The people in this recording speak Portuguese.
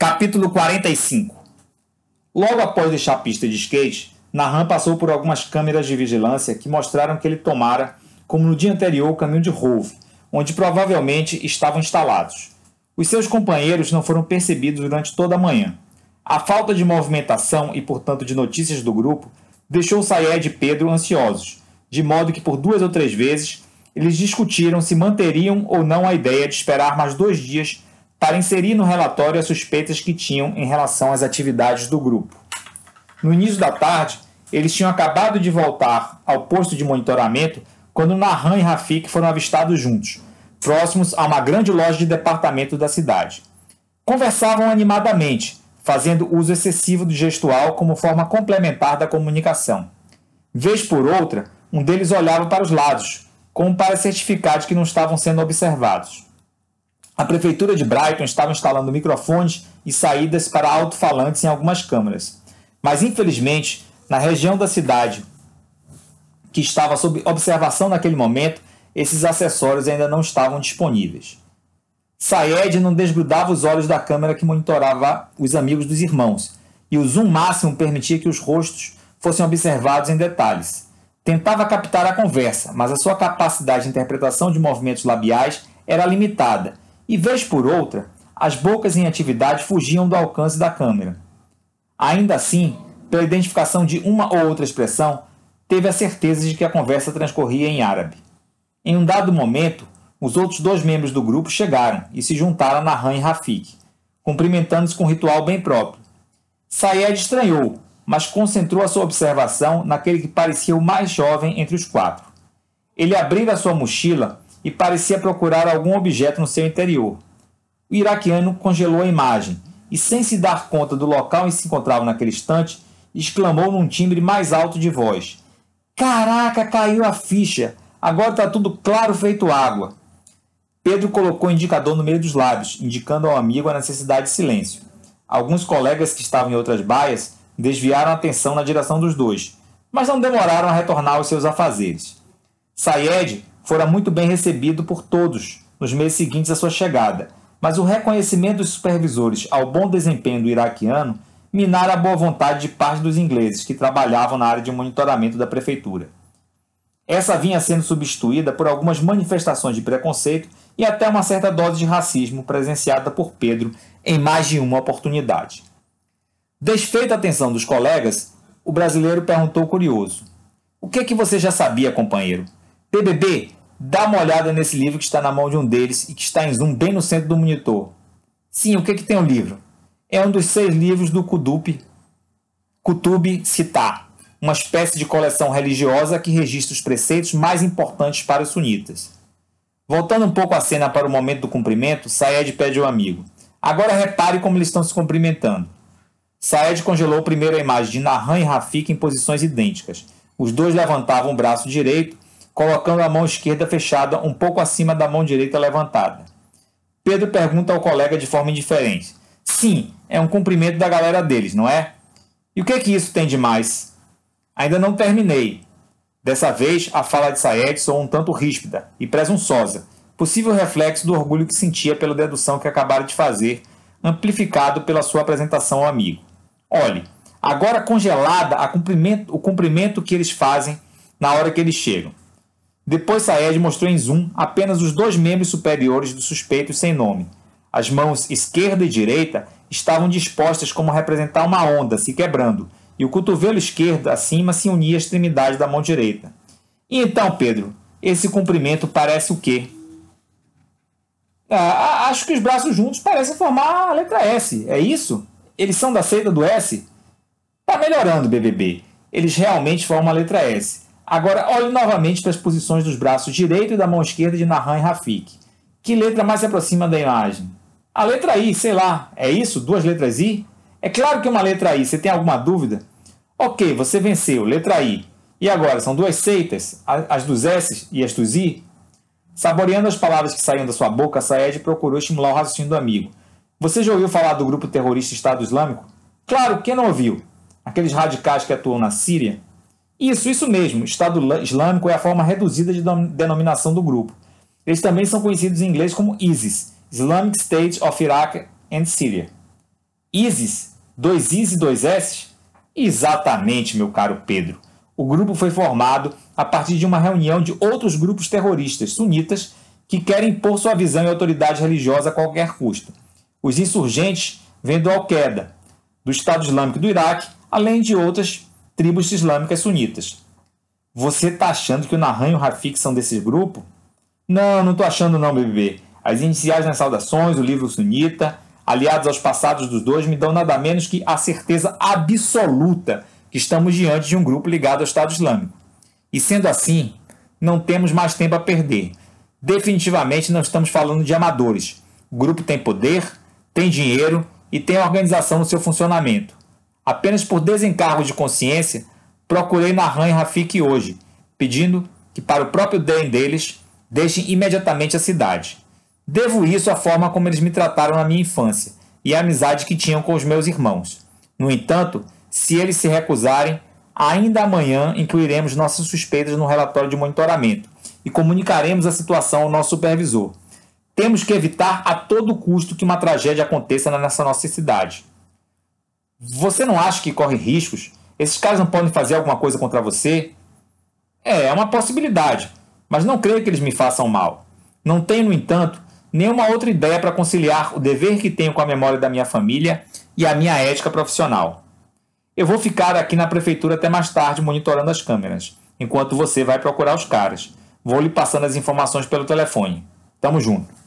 Capítulo 45 Logo após deixar a pista de skate, Nahan passou por algumas câmeras de vigilância que mostraram que ele tomara, como no dia anterior, o caminho de Rove, onde provavelmente estavam instalados. Os seus companheiros não foram percebidos durante toda a manhã. A falta de movimentação e, portanto, de notícias do grupo deixou Sayed e Pedro ansiosos, de modo que por duas ou três vezes eles discutiram se manteriam ou não a ideia de esperar mais dois dias para inserir no relatório as suspeitas que tinham em relação às atividades do grupo. No início da tarde, eles tinham acabado de voltar ao posto de monitoramento quando Nahan e Rafik foram avistados juntos, próximos a uma grande loja de departamento da cidade. Conversavam animadamente, fazendo uso excessivo do gestual como forma complementar da comunicação. Vez por outra, um deles olhava para os lados, como para certificar de que não estavam sendo observados. A prefeitura de Brighton estava instalando microfones e saídas para alto-falantes em algumas câmaras. Mas, infelizmente, na região da cidade que estava sob observação naquele momento, esses acessórios ainda não estavam disponíveis. Sayed não desgrudava os olhos da câmera que monitorava os amigos dos irmãos, e o zoom máximo permitia que os rostos fossem observados em detalhes. Tentava captar a conversa, mas a sua capacidade de interpretação de movimentos labiais era limitada e, vez por outra, as bocas em atividade fugiam do alcance da câmera. Ainda assim, pela identificação de uma ou outra expressão, teve a certeza de que a conversa transcorria em árabe. Em um dado momento, os outros dois membros do grupo chegaram e se juntaram a Nahan e Rafik, cumprimentando-se com um ritual bem próprio. Sayed estranhou, mas concentrou a sua observação naquele que parecia o mais jovem entre os quatro. Ele abrira sua mochila e parecia procurar algum objeto no seu interior. O iraquiano congelou a imagem e, sem se dar conta do local em que se encontrava naquele instante, exclamou num timbre mais alto de voz: Caraca, caiu a ficha! Agora está tudo claro feito água. Pedro colocou o indicador no meio dos lábios, indicando ao amigo a necessidade de silêncio. Alguns colegas que estavam em outras baias desviaram a atenção na direção dos dois, mas não demoraram a retornar aos seus afazeres. Sayed fora muito bem recebido por todos nos meses seguintes à sua chegada, mas o reconhecimento dos supervisores ao bom desempenho do iraquiano minara a boa vontade de parte dos ingleses que trabalhavam na área de monitoramento da prefeitura. Essa vinha sendo substituída por algumas manifestações de preconceito e até uma certa dose de racismo presenciada por Pedro em mais de uma oportunidade. Desfeita a atenção dos colegas, o brasileiro perguntou curioso: O que é que você já sabia, companheiro? BBB Dá uma olhada nesse livro que está na mão de um deles e que está em zoom bem no centro do monitor. Sim, o que, que tem o livro? É um dos seis livros do Kutub, Kutub Sitar, uma espécie de coleção religiosa que registra os preceitos mais importantes para os sunitas. Voltando um pouco a cena para o momento do cumprimento, Saed pede ao amigo. Agora repare como eles estão se cumprimentando. Saed congelou primeiro a imagem de Nahan e Rafik em posições idênticas. Os dois levantavam o braço direito colocando a mão esquerda fechada um pouco acima da mão direita levantada. Pedro pergunta ao colega de forma indiferente: Sim, é um cumprimento da galera deles, não é? E o que é que isso tem de mais? Ainda não terminei. Dessa vez, a fala de Sayed soou um tanto ríspida e presunçosa, possível reflexo do orgulho que sentia pela dedução que acabara de fazer, amplificado pela sua apresentação ao amigo. Olhe, agora congelada cumprimento, o cumprimento que eles fazem na hora que eles chegam. Depois Saed mostrou em zoom apenas os dois membros superiores do suspeito sem nome. As mãos esquerda e direita estavam dispostas como representar uma onda se quebrando, e o cotovelo esquerdo acima se unia à extremidade da mão direita. E então, Pedro, esse comprimento parece o quê? Ah, acho que os braços juntos parecem formar a letra S. É isso? Eles são da seita do S? Tá melhorando, BBB. Eles realmente formam a letra S. Agora, olhe novamente para as posições dos braços direito e da mão esquerda de Nahan e Rafik. Que letra mais se aproxima da imagem? A letra I, sei lá. É isso? Duas letras I? É claro que é uma letra I. Você tem alguma dúvida? Ok, você venceu. Letra I. E agora? São duas seitas? As dos S e as dos I? Saboreando as palavras que saíam da sua boca, Saed procurou estimular o raciocínio do amigo. Você já ouviu falar do grupo terrorista Estado Islâmico? Claro, quem não ouviu? Aqueles radicais que atuam na Síria? Isso, isso mesmo. Estado Islâmico é a forma reduzida de denominação do grupo. Eles também são conhecidos em inglês como ISIS, Islamic State of Iraq and Syria. ISIS? Dois Is e dois S? Exatamente, meu caro Pedro. O grupo foi formado a partir de uma reunião de outros grupos terroristas sunitas que querem impor sua visão e autoridade religiosa a qualquer custo. Os insurgentes vêm do Al-Qaeda, do Estado Islâmico do Iraque, além de outras tribos islâmicas sunitas. Você está achando que o Nahan e o Rafik são desse grupo? Não, não estou achando não, BBB. As iniciais nas saudações, o livro sunita, aliados aos passados dos dois, me dão nada menos que a certeza absoluta que estamos diante de um grupo ligado ao Estado Islâmico. E sendo assim, não temos mais tempo a perder. Definitivamente não estamos falando de amadores. O grupo tem poder, tem dinheiro e tem organização no seu funcionamento. Apenas por desencargo de consciência, procurei Nahan e Rafik hoje, pedindo que, para o próprio bem deles, deixem imediatamente a cidade. Devo isso à forma como eles me trataram na minha infância e à amizade que tinham com os meus irmãos. No entanto, se eles se recusarem, ainda amanhã incluiremos nossas suspeitas no relatório de monitoramento e comunicaremos a situação ao nosso supervisor. Temos que evitar a todo custo que uma tragédia aconteça nessa nossa cidade. Você não acha que corre riscos? Esses caras não podem fazer alguma coisa contra você? É, é uma possibilidade, mas não creio que eles me façam mal. Não tenho, no entanto, nenhuma outra ideia para conciliar o dever que tenho com a memória da minha família e a minha ética profissional. Eu vou ficar aqui na prefeitura até mais tarde monitorando as câmeras, enquanto você vai procurar os caras. Vou lhe passando as informações pelo telefone. Tamo junto.